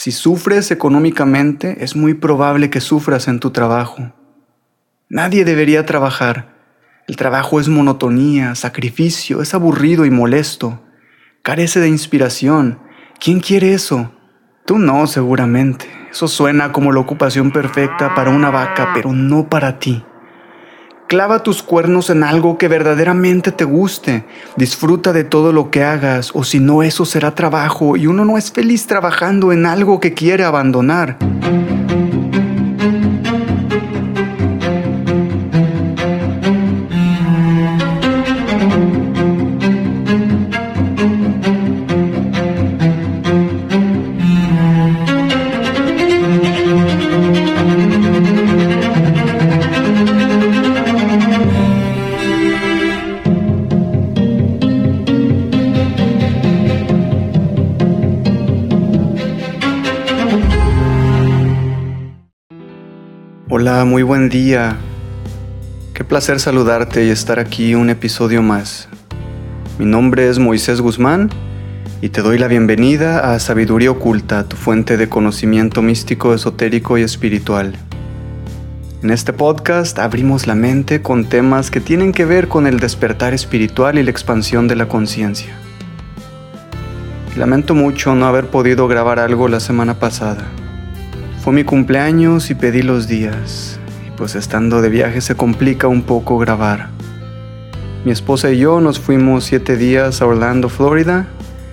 Si sufres económicamente, es muy probable que sufras en tu trabajo. Nadie debería trabajar. El trabajo es monotonía, sacrificio, es aburrido y molesto. Carece de inspiración. ¿Quién quiere eso? Tú no, seguramente. Eso suena como la ocupación perfecta para una vaca, pero no para ti. Clava tus cuernos en algo que verdaderamente te guste. Disfruta de todo lo que hagas, o si no, eso será trabajo y uno no es feliz trabajando en algo que quiere abandonar. Hola, muy buen día. Qué placer saludarte y estar aquí un episodio más. Mi nombre es Moisés Guzmán y te doy la bienvenida a Sabiduría Oculta, tu fuente de conocimiento místico, esotérico y espiritual. En este podcast abrimos la mente con temas que tienen que ver con el despertar espiritual y la expansión de la conciencia. Lamento mucho no haber podido grabar algo la semana pasada. Fue mi cumpleaños y pedí los días, y pues estando de viaje se complica un poco grabar. Mi esposa y yo nos fuimos siete días a Orlando, Florida.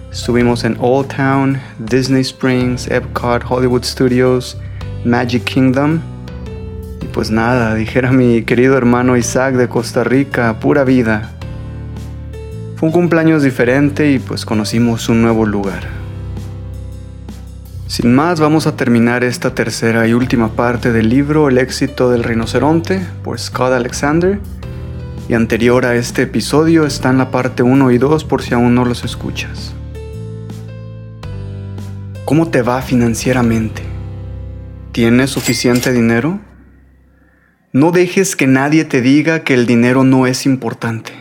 Estuvimos en Old Town, Disney Springs, Epcot, Hollywood Studios, Magic Kingdom. Y pues nada, dijera mi querido hermano Isaac de Costa Rica, pura vida. Fue un cumpleaños diferente y pues conocimos un nuevo lugar. Sin más, vamos a terminar esta tercera y última parte del libro El éxito del rinoceronte por Scott Alexander. Y anterior a este episodio están la parte 1 y 2 por si aún no los escuchas. ¿Cómo te va financieramente? ¿Tienes suficiente dinero? No dejes que nadie te diga que el dinero no es importante.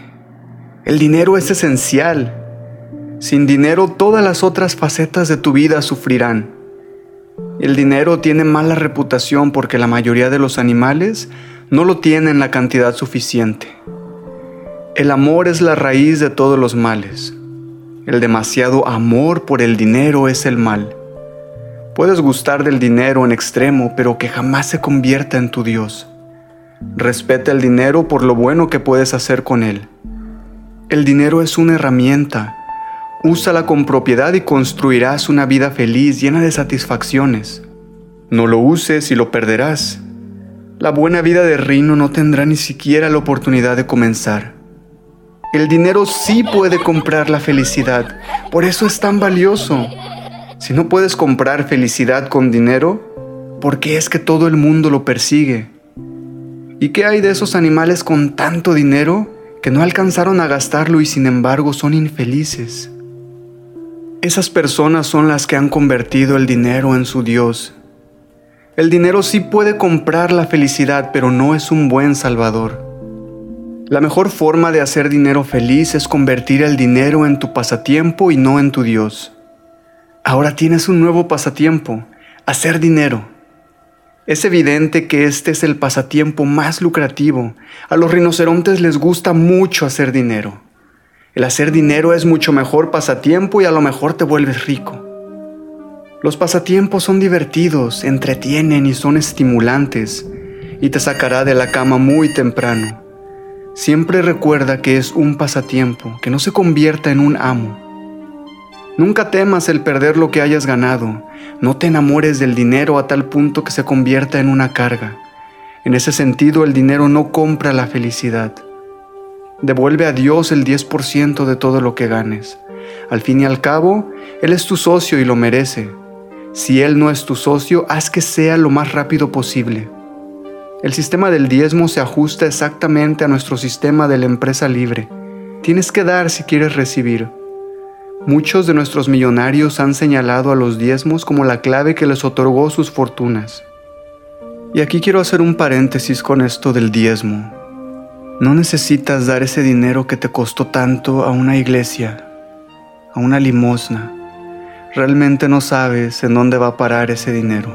El dinero es esencial. Sin dinero todas las otras facetas de tu vida sufrirán. El dinero tiene mala reputación porque la mayoría de los animales no lo tienen la cantidad suficiente. El amor es la raíz de todos los males. El demasiado amor por el dinero es el mal. Puedes gustar del dinero en extremo, pero que jamás se convierta en tu Dios. Respeta el dinero por lo bueno que puedes hacer con él. El dinero es una herramienta Úsala con propiedad y construirás una vida feliz llena de satisfacciones. No lo uses y lo perderás. La buena vida de Rino no tendrá ni siquiera la oportunidad de comenzar. El dinero sí puede comprar la felicidad, por eso es tan valioso. Si no puedes comprar felicidad con dinero, ¿por qué es que todo el mundo lo persigue? ¿Y qué hay de esos animales con tanto dinero que no alcanzaron a gastarlo y sin embargo son infelices? Esas personas son las que han convertido el dinero en su Dios. El dinero sí puede comprar la felicidad, pero no es un buen salvador. La mejor forma de hacer dinero feliz es convertir el dinero en tu pasatiempo y no en tu Dios. Ahora tienes un nuevo pasatiempo, hacer dinero. Es evidente que este es el pasatiempo más lucrativo. A los rinocerontes les gusta mucho hacer dinero. El hacer dinero es mucho mejor pasatiempo y a lo mejor te vuelves rico. Los pasatiempos son divertidos, entretienen y son estimulantes y te sacará de la cama muy temprano. Siempre recuerda que es un pasatiempo, que no se convierta en un amo. Nunca temas el perder lo que hayas ganado. No te enamores del dinero a tal punto que se convierta en una carga. En ese sentido, el dinero no compra la felicidad. Devuelve a Dios el 10% de todo lo que ganes. Al fin y al cabo, Él es tu socio y lo merece. Si Él no es tu socio, haz que sea lo más rápido posible. El sistema del diezmo se ajusta exactamente a nuestro sistema de la empresa libre. Tienes que dar si quieres recibir. Muchos de nuestros millonarios han señalado a los diezmos como la clave que les otorgó sus fortunas. Y aquí quiero hacer un paréntesis con esto del diezmo. No necesitas dar ese dinero que te costó tanto a una iglesia, a una limosna. Realmente no sabes en dónde va a parar ese dinero.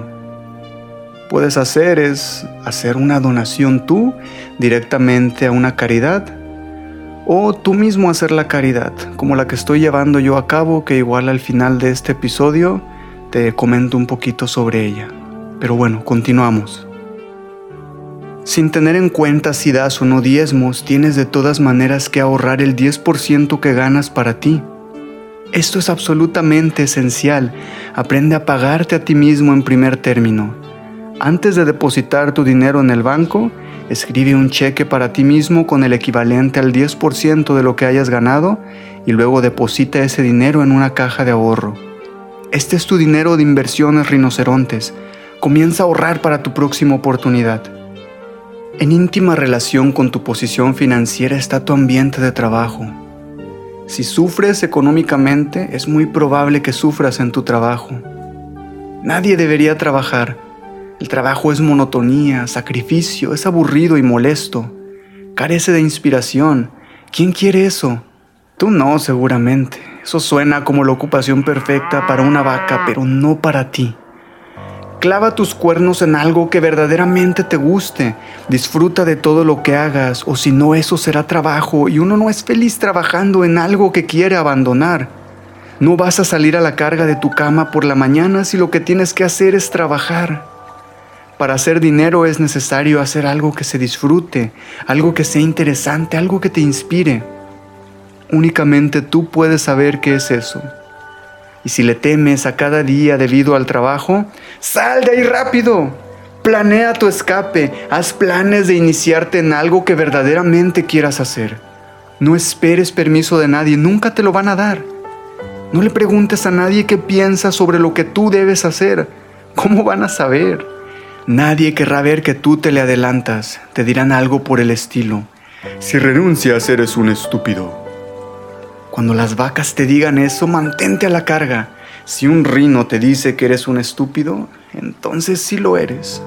Puedes hacer es hacer una donación tú directamente a una caridad o tú mismo hacer la caridad, como la que estoy llevando yo a cabo, que igual al final de este episodio te comento un poquito sobre ella. Pero bueno, continuamos. Sin tener en cuenta si das o no diezmos, tienes de todas maneras que ahorrar el 10% que ganas para ti. Esto es absolutamente esencial. Aprende a pagarte a ti mismo en primer término. Antes de depositar tu dinero en el banco, escribe un cheque para ti mismo con el equivalente al 10% de lo que hayas ganado y luego deposita ese dinero en una caja de ahorro. Este es tu dinero de inversiones rinocerontes. Comienza a ahorrar para tu próxima oportunidad. En íntima relación con tu posición financiera está tu ambiente de trabajo. Si sufres económicamente, es muy probable que sufras en tu trabajo. Nadie debería trabajar. El trabajo es monotonía, sacrificio, es aburrido y molesto. Carece de inspiración. ¿Quién quiere eso? Tú no, seguramente. Eso suena como la ocupación perfecta para una vaca, pero no para ti. Clava tus cuernos en algo que verdaderamente te guste. Disfruta de todo lo que hagas, o si no, eso será trabajo y uno no es feliz trabajando en algo que quiere abandonar. No vas a salir a la carga de tu cama por la mañana si lo que tienes que hacer es trabajar. Para hacer dinero es necesario hacer algo que se disfrute, algo que sea interesante, algo que te inspire. Únicamente tú puedes saber qué es eso. Y si le temes a cada día debido al trabajo, sal de ahí rápido. Planea tu escape, haz planes de iniciarte en algo que verdaderamente quieras hacer. No esperes permiso de nadie, nunca te lo van a dar. No le preguntes a nadie qué piensa sobre lo que tú debes hacer. ¿Cómo van a saber? Nadie querrá ver que tú te le adelantas. Te dirán algo por el estilo. Si renuncias eres un estúpido. Cuando las vacas te digan eso, mantente a la carga. Si un rino te dice que eres un estúpido, entonces sí lo eres.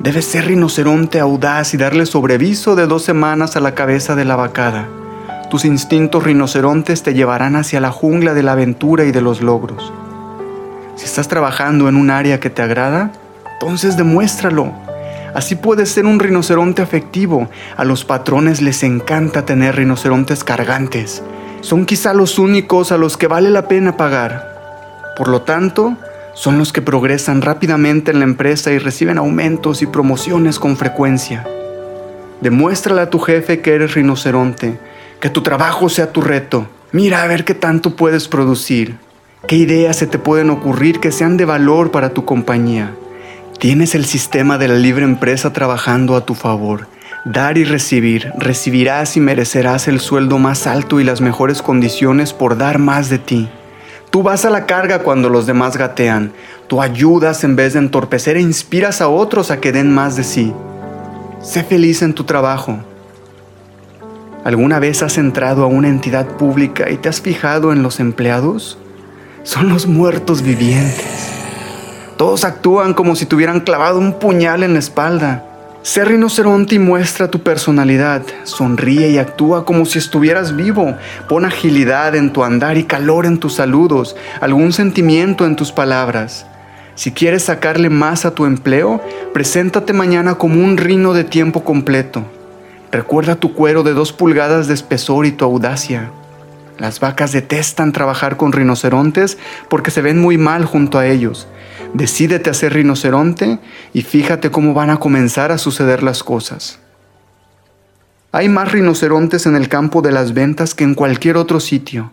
Debes ser rinoceronte audaz y darle sobreviso de dos semanas a la cabeza de la vacada. Tus instintos rinocerontes te llevarán hacia la jungla de la aventura y de los logros. Si estás trabajando en un área que te agrada, entonces demuéstralo. Así puedes ser un rinoceronte afectivo. A los patrones les encanta tener rinocerontes cargantes son quizá los únicos a los que vale la pena pagar. Por lo tanto, son los que progresan rápidamente en la empresa y reciben aumentos y promociones con frecuencia. Demuéstrale a tu jefe que eres rinoceronte, que tu trabajo sea tu reto. Mira a ver qué tanto puedes producir, qué ideas se te pueden ocurrir que sean de valor para tu compañía. Tienes el sistema de la libre empresa trabajando a tu favor Dar y recibir, recibirás y merecerás el sueldo más alto y las mejores condiciones por dar más de ti. Tú vas a la carga cuando los demás gatean, tú ayudas en vez de entorpecer e inspiras a otros a que den más de sí. Sé feliz en tu trabajo. ¿Alguna vez has entrado a una entidad pública y te has fijado en los empleados? Son los muertos vivientes. Todos actúan como si tuvieran clavado un puñal en la espalda. Sé rinoceronte y muestra tu personalidad. Sonríe y actúa como si estuvieras vivo. Pon agilidad en tu andar y calor en tus saludos, algún sentimiento en tus palabras. Si quieres sacarle más a tu empleo, preséntate mañana como un rino de tiempo completo. Recuerda tu cuero de dos pulgadas de espesor y tu audacia. Las vacas detestan trabajar con rinocerontes porque se ven muy mal junto a ellos. Decídete a ser rinoceronte y fíjate cómo van a comenzar a suceder las cosas. Hay más rinocerontes en el campo de las ventas que en cualquier otro sitio,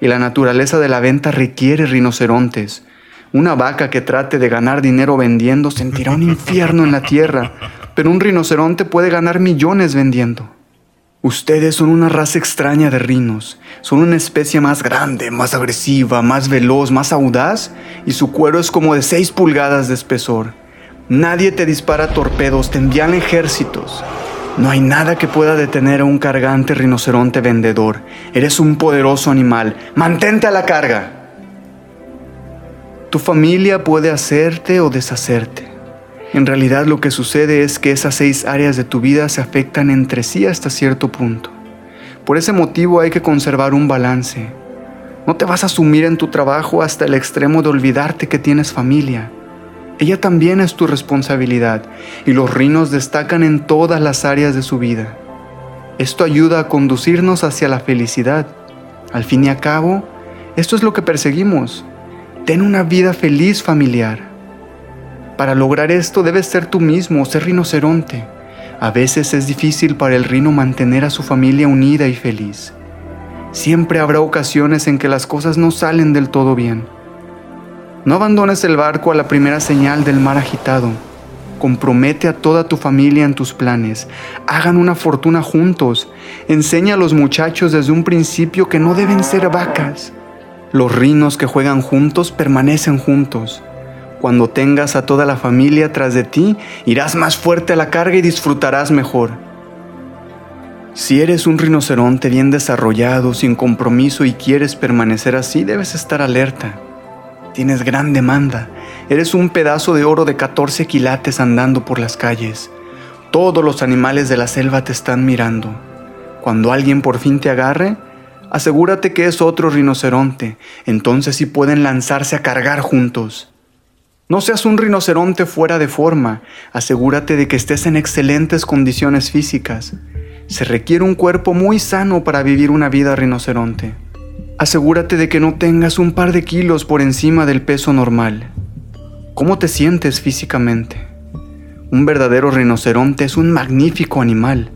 y la naturaleza de la venta requiere rinocerontes. Una vaca que trate de ganar dinero vendiendo sentirá un infierno en la tierra, pero un rinoceronte puede ganar millones vendiendo. Ustedes son una raza extraña de rinos. Son una especie más grande, más agresiva, más veloz, más audaz, y su cuero es como de 6 pulgadas de espesor. Nadie te dispara torpedos, te envían ejércitos. No hay nada que pueda detener a un cargante rinoceronte vendedor. Eres un poderoso animal. Mantente a la carga. Tu familia puede hacerte o deshacerte. En realidad lo que sucede es que esas seis áreas de tu vida se afectan entre sí hasta cierto punto. Por ese motivo hay que conservar un balance. No te vas a sumir en tu trabajo hasta el extremo de olvidarte que tienes familia. Ella también es tu responsabilidad y los rinos destacan en todas las áreas de su vida. Esto ayuda a conducirnos hacia la felicidad. Al fin y al cabo, esto es lo que perseguimos. Ten una vida feliz familiar. Para lograr esto debes ser tú mismo, ser rinoceronte. A veces es difícil para el rino mantener a su familia unida y feliz. Siempre habrá ocasiones en que las cosas no salen del todo bien. No abandones el barco a la primera señal del mar agitado. Compromete a toda tu familia en tus planes. Hagan una fortuna juntos. Enseña a los muchachos desde un principio que no deben ser vacas. Los rinos que juegan juntos permanecen juntos. Cuando tengas a toda la familia tras de ti, irás más fuerte a la carga y disfrutarás mejor. Si eres un rinoceronte bien desarrollado, sin compromiso y quieres permanecer así, debes estar alerta. Tienes gran demanda. Eres un pedazo de oro de 14 quilates andando por las calles. Todos los animales de la selva te están mirando. Cuando alguien por fin te agarre, asegúrate que es otro rinoceronte. Entonces sí pueden lanzarse a cargar juntos. No seas un rinoceronte fuera de forma, asegúrate de que estés en excelentes condiciones físicas. Se requiere un cuerpo muy sano para vivir una vida rinoceronte. Asegúrate de que no tengas un par de kilos por encima del peso normal. ¿Cómo te sientes físicamente? Un verdadero rinoceronte es un magnífico animal.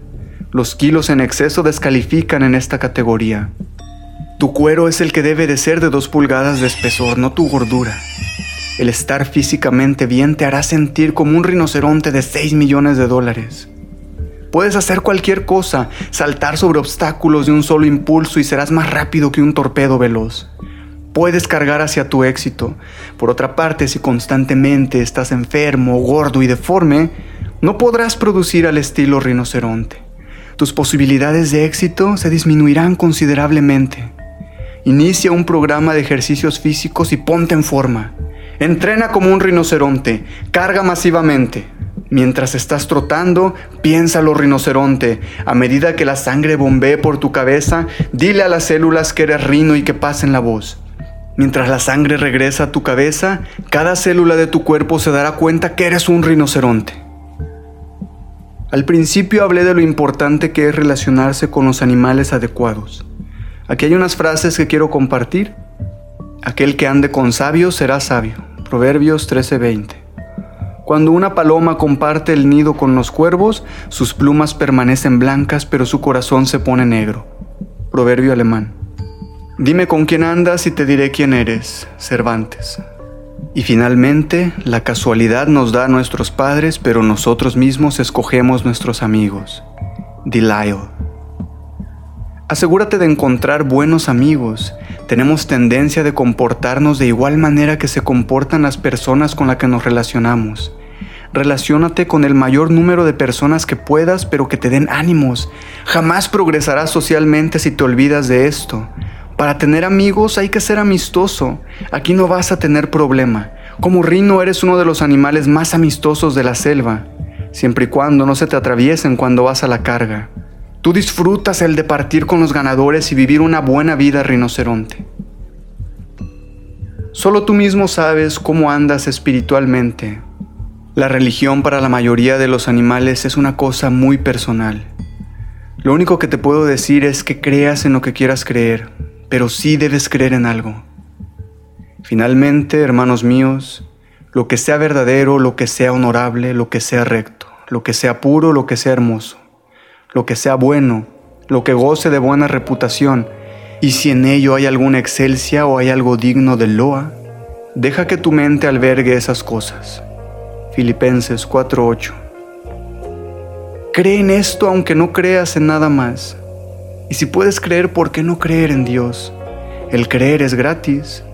Los kilos en exceso descalifican en esta categoría. Tu cuero es el que debe de ser de dos pulgadas de espesor, no tu gordura. El estar físicamente bien te hará sentir como un rinoceronte de 6 millones de dólares. Puedes hacer cualquier cosa, saltar sobre obstáculos de un solo impulso y serás más rápido que un torpedo veloz. Puedes cargar hacia tu éxito. Por otra parte, si constantemente estás enfermo, gordo y deforme, no podrás producir al estilo rinoceronte. Tus posibilidades de éxito se disminuirán considerablemente. Inicia un programa de ejercicios físicos y ponte en forma. Entrena como un rinoceronte, carga masivamente. Mientras estás trotando, piénsalo rinoceronte. A medida que la sangre bombee por tu cabeza, dile a las células que eres rino y que pasen la voz. Mientras la sangre regresa a tu cabeza, cada célula de tu cuerpo se dará cuenta que eres un rinoceronte. Al principio hablé de lo importante que es relacionarse con los animales adecuados. Aquí hay unas frases que quiero compartir Aquel que ande con sabios será sabio. Proverbios 13:20. Cuando una paloma comparte el nido con los cuervos, sus plumas permanecen blancas, pero su corazón se pone negro. Proverbio alemán. Dime con quién andas y te diré quién eres. Cervantes. Y finalmente, la casualidad nos da a nuestros padres, pero nosotros mismos escogemos nuestros amigos. Delisle. Asegúrate de encontrar buenos amigos. Tenemos tendencia de comportarnos de igual manera que se comportan las personas con las que nos relacionamos. Relaciónate con el mayor número de personas que puedas, pero que te den ánimos. Jamás progresarás socialmente si te olvidas de esto. Para tener amigos hay que ser amistoso. Aquí no vas a tener problema. Como rino eres uno de los animales más amistosos de la selva, siempre y cuando no se te atraviesen cuando vas a la carga. Tú disfrutas el de partir con los ganadores y vivir una buena vida rinoceronte. Solo tú mismo sabes cómo andas espiritualmente. La religión para la mayoría de los animales es una cosa muy personal. Lo único que te puedo decir es que creas en lo que quieras creer, pero sí debes creer en algo. Finalmente, hermanos míos, lo que sea verdadero, lo que sea honorable, lo que sea recto, lo que sea puro, lo que sea hermoso lo que sea bueno, lo que goce de buena reputación, y si en ello hay alguna excelsia o hay algo digno de loa, deja que tu mente albergue esas cosas. Filipenses 4:8 Cree en esto aunque no creas en nada más. Y si puedes creer, ¿por qué no creer en Dios? El creer es gratis.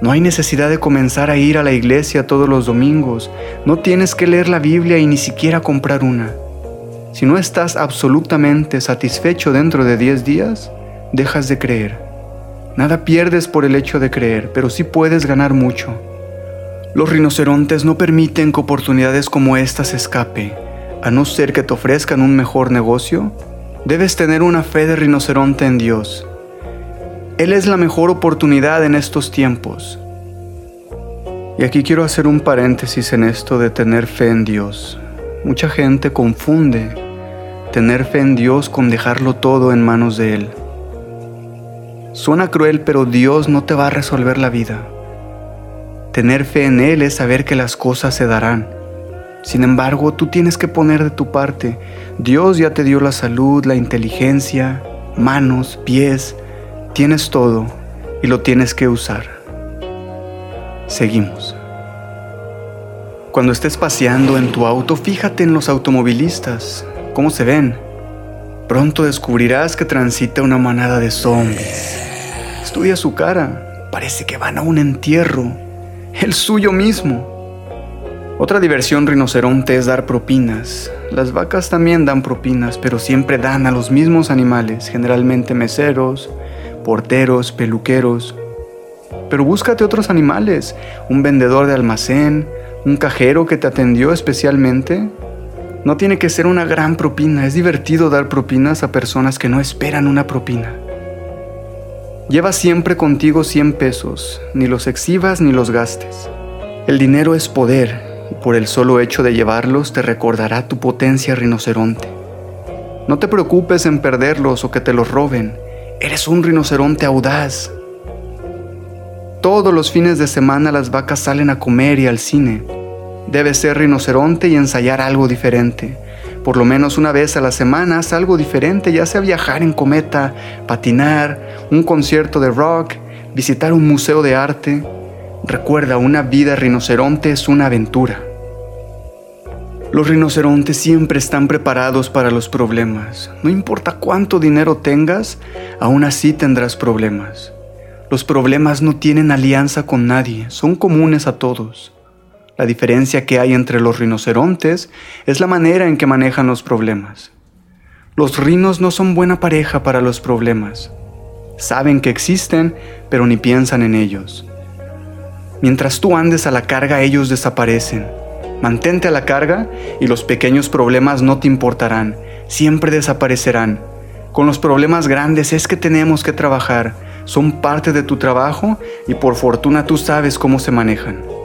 No hay necesidad de comenzar a ir a la iglesia todos los domingos. No tienes que leer la Biblia y ni siquiera comprar una. Si no estás absolutamente satisfecho dentro de 10 días, dejas de creer. Nada pierdes por el hecho de creer, pero sí puedes ganar mucho. Los rinocerontes no permiten que oportunidades como estas escape. A no ser que te ofrezcan un mejor negocio, debes tener una fe de rinoceronte en Dios. Él es la mejor oportunidad en estos tiempos. Y aquí quiero hacer un paréntesis en esto de tener fe en Dios. Mucha gente confunde tener fe en Dios con dejarlo todo en manos de Él. Suena cruel, pero Dios no te va a resolver la vida. Tener fe en Él es saber que las cosas se darán. Sin embargo, tú tienes que poner de tu parte. Dios ya te dio la salud, la inteligencia, manos, pies, tienes todo y lo tienes que usar. Seguimos. Cuando estés paseando en tu auto, fíjate en los automovilistas, cómo se ven. Pronto descubrirás que transita una manada de zombies. Estudia su cara, parece que van a un entierro, el suyo mismo. Otra diversión rinoceronte es dar propinas. Las vacas también dan propinas, pero siempre dan a los mismos animales, generalmente meseros, porteros, peluqueros. Pero búscate otros animales, un vendedor de almacén, un cajero que te atendió especialmente. No tiene que ser una gran propina, es divertido dar propinas a personas que no esperan una propina. Lleva siempre contigo 100 pesos, ni los exhibas ni los gastes. El dinero es poder por el solo hecho de llevarlos te recordará tu potencia rinoceronte. No te preocupes en perderlos o que te los roben. Eres un rinoceronte audaz. Todos los fines de semana las vacas salen a comer y al cine. Debes ser rinoceronte y ensayar algo diferente. Por lo menos una vez a la semana haz algo diferente, ya sea viajar en cometa, patinar, un concierto de rock, visitar un museo de arte. Recuerda, una vida rinoceronte es una aventura. Los rinocerontes siempre están preparados para los problemas. No importa cuánto dinero tengas, aún así tendrás problemas. Los problemas no tienen alianza con nadie, son comunes a todos. La diferencia que hay entre los rinocerontes es la manera en que manejan los problemas. Los rinos no son buena pareja para los problemas. Saben que existen, pero ni piensan en ellos. Mientras tú andes a la carga, ellos desaparecen. Mantente a la carga y los pequeños problemas no te importarán, siempre desaparecerán. Con los problemas grandes es que tenemos que trabajar, son parte de tu trabajo y por fortuna tú sabes cómo se manejan.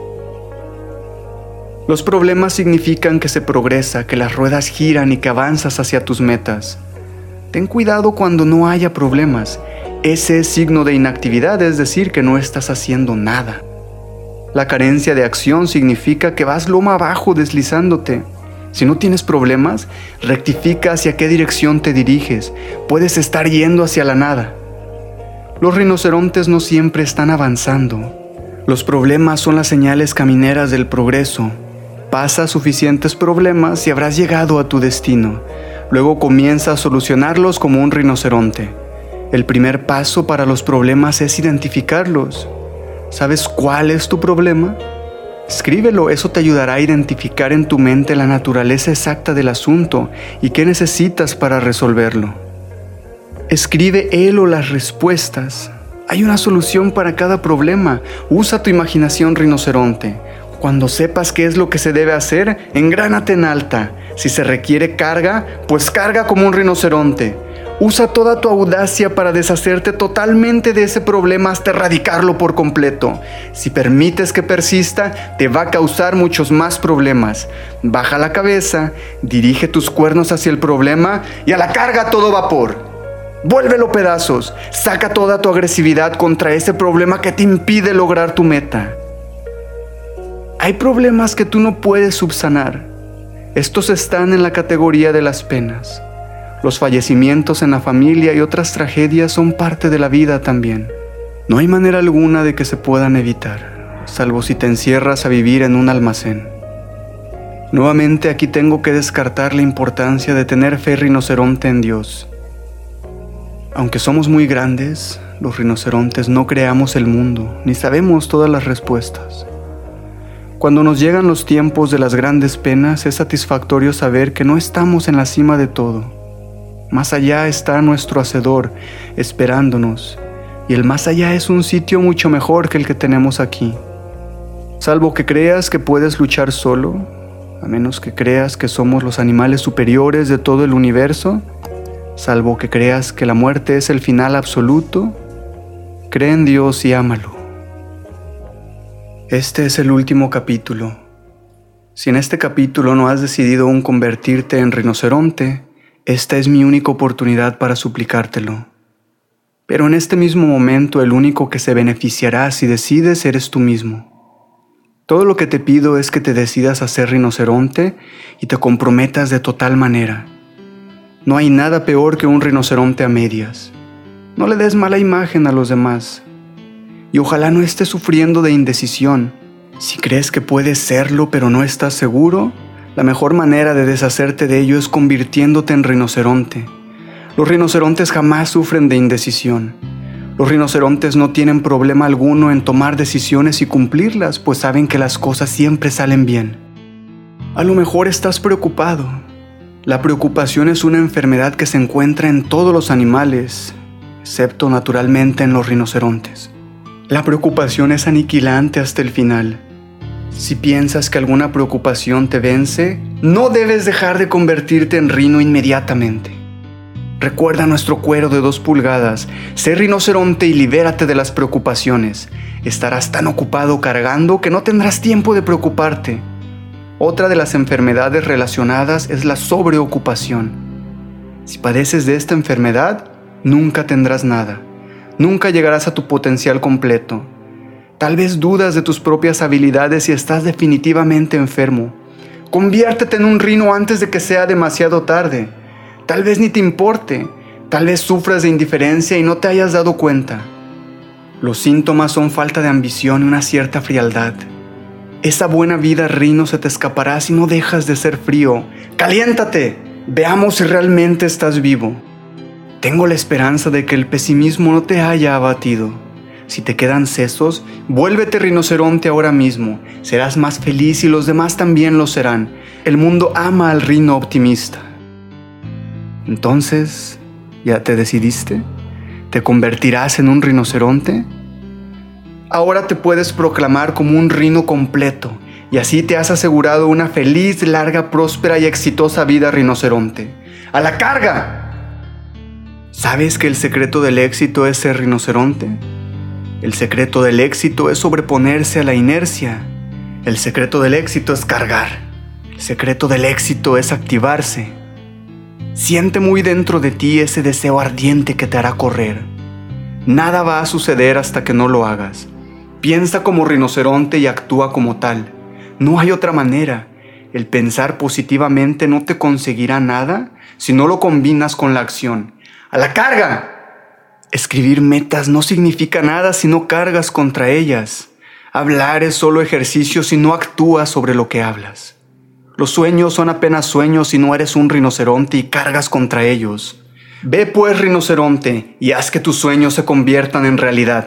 Los problemas significan que se progresa, que las ruedas giran y que avanzas hacia tus metas. Ten cuidado cuando no haya problemas. Ese es signo de inactividad, es decir, que no estás haciendo nada. La carencia de acción significa que vas loma abajo deslizándote. Si no tienes problemas, rectifica hacia qué dirección te diriges. Puedes estar yendo hacia la nada. Los rinocerontes no siempre están avanzando. Los problemas son las señales camineras del progreso. Pasa suficientes problemas y habrás llegado a tu destino. Luego comienza a solucionarlos como un rinoceronte. El primer paso para los problemas es identificarlos. ¿Sabes cuál es tu problema? Escríbelo, eso te ayudará a identificar en tu mente la naturaleza exacta del asunto y qué necesitas para resolverlo. Escribe él o las respuestas. Hay una solución para cada problema. Usa tu imaginación rinoceronte. Cuando sepas qué es lo que se debe hacer, engránate en alta. Si se requiere carga, pues carga como un rinoceronte. Usa toda tu audacia para deshacerte totalmente de ese problema hasta erradicarlo por completo. Si permites que persista, te va a causar muchos más problemas. Baja la cabeza, dirige tus cuernos hacia el problema y a la carga todo vapor. Vuélvelo pedazos, saca toda tu agresividad contra ese problema que te impide lograr tu meta. Hay problemas que tú no puedes subsanar. Estos están en la categoría de las penas. Los fallecimientos en la familia y otras tragedias son parte de la vida también. No hay manera alguna de que se puedan evitar, salvo si te encierras a vivir en un almacén. Nuevamente aquí tengo que descartar la importancia de tener fe rinoceronte en Dios. Aunque somos muy grandes, los rinocerontes no creamos el mundo, ni sabemos todas las respuestas. Cuando nos llegan los tiempos de las grandes penas, es satisfactorio saber que no estamos en la cima de todo. Más allá está nuestro Hacedor esperándonos, y el más allá es un sitio mucho mejor que el que tenemos aquí. Salvo que creas que puedes luchar solo, a menos que creas que somos los animales superiores de todo el universo, salvo que creas que la muerte es el final absoluto, cree en Dios y ámalo. Este es el último capítulo. Si en este capítulo no has decidido aún convertirte en rinoceronte, esta es mi única oportunidad para suplicártelo. Pero en este mismo momento el único que se beneficiará si decides eres tú mismo. Todo lo que te pido es que te decidas a ser rinoceronte y te comprometas de total manera. No hay nada peor que un rinoceronte a medias. No le des mala imagen a los demás. Y ojalá no estés sufriendo de indecisión. Si crees que puedes serlo pero no estás seguro, la mejor manera de deshacerte de ello es convirtiéndote en rinoceronte. Los rinocerontes jamás sufren de indecisión. Los rinocerontes no tienen problema alguno en tomar decisiones y cumplirlas, pues saben que las cosas siempre salen bien. A lo mejor estás preocupado. La preocupación es una enfermedad que se encuentra en todos los animales, excepto naturalmente en los rinocerontes. La preocupación es aniquilante hasta el final. Si piensas que alguna preocupación te vence, no debes dejar de convertirte en rino inmediatamente. Recuerda nuestro cuero de dos pulgadas, sé rinoceronte y libérate de las preocupaciones. Estarás tan ocupado cargando que no tendrás tiempo de preocuparte. Otra de las enfermedades relacionadas es la sobreocupación. Si padeces de esta enfermedad, nunca tendrás nada. Nunca llegarás a tu potencial completo. Tal vez dudas de tus propias habilidades y estás definitivamente enfermo. Conviértete en un rino antes de que sea demasiado tarde. Tal vez ni te importe, tal vez sufras de indiferencia y no te hayas dado cuenta. Los síntomas son falta de ambición y una cierta frialdad. Esa buena vida rino se te escapará si no dejas de ser frío. ¡Caliéntate! Veamos si realmente estás vivo. Tengo la esperanza de que el pesimismo no te haya abatido. Si te quedan sesos, vuélvete rinoceronte ahora mismo. Serás más feliz y los demás también lo serán. El mundo ama al rino optimista. Entonces, ¿ya te decidiste? ¿Te convertirás en un rinoceronte? Ahora te puedes proclamar como un rino completo y así te has asegurado una feliz, larga, próspera y exitosa vida rinoceronte. ¡A la carga! ¿Sabes que el secreto del éxito es ser rinoceronte? El secreto del éxito es sobreponerse a la inercia. El secreto del éxito es cargar. El secreto del éxito es activarse. Siente muy dentro de ti ese deseo ardiente que te hará correr. Nada va a suceder hasta que no lo hagas. Piensa como rinoceronte y actúa como tal. No hay otra manera. El pensar positivamente no te conseguirá nada si no lo combinas con la acción. ¡A la carga! Escribir metas no significa nada si no cargas contra ellas. Hablar es solo ejercicio si no actúas sobre lo que hablas. Los sueños son apenas sueños si no eres un rinoceronte y cargas contra ellos. Ve pues, rinoceronte, y haz que tus sueños se conviertan en realidad.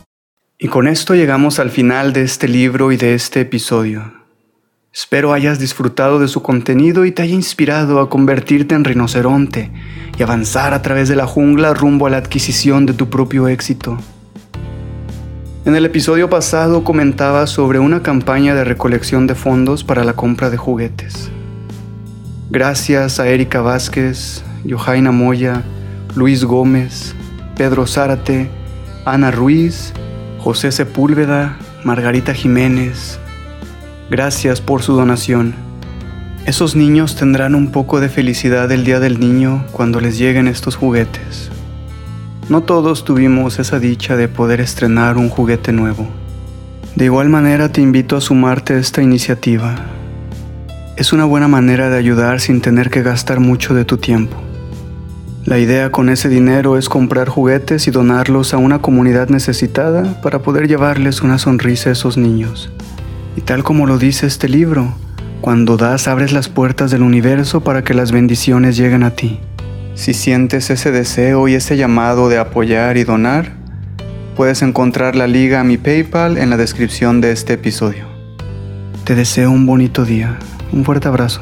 Y con esto llegamos al final de este libro y de este episodio. Espero hayas disfrutado de su contenido y te haya inspirado a convertirte en rinoceronte y avanzar a través de la jungla rumbo a la adquisición de tu propio éxito. En el episodio pasado comentaba sobre una campaña de recolección de fondos para la compra de juguetes. Gracias a Erika Vázquez, Johaina Moya, Luis Gómez, Pedro Zárate Ana Ruiz, José Sepúlveda, Margarita Jiménez. Gracias por su donación. Esos niños tendrán un poco de felicidad el día del niño cuando les lleguen estos juguetes. No todos tuvimos esa dicha de poder estrenar un juguete nuevo. De igual manera te invito a sumarte a esta iniciativa. Es una buena manera de ayudar sin tener que gastar mucho de tu tiempo. La idea con ese dinero es comprar juguetes y donarlos a una comunidad necesitada para poder llevarles una sonrisa a esos niños. Y tal como lo dice este libro, cuando das abres las puertas del universo para que las bendiciones lleguen a ti. Si sientes ese deseo y ese llamado de apoyar y donar, puedes encontrar la liga a mi PayPal en la descripción de este episodio. Te deseo un bonito día. Un fuerte abrazo.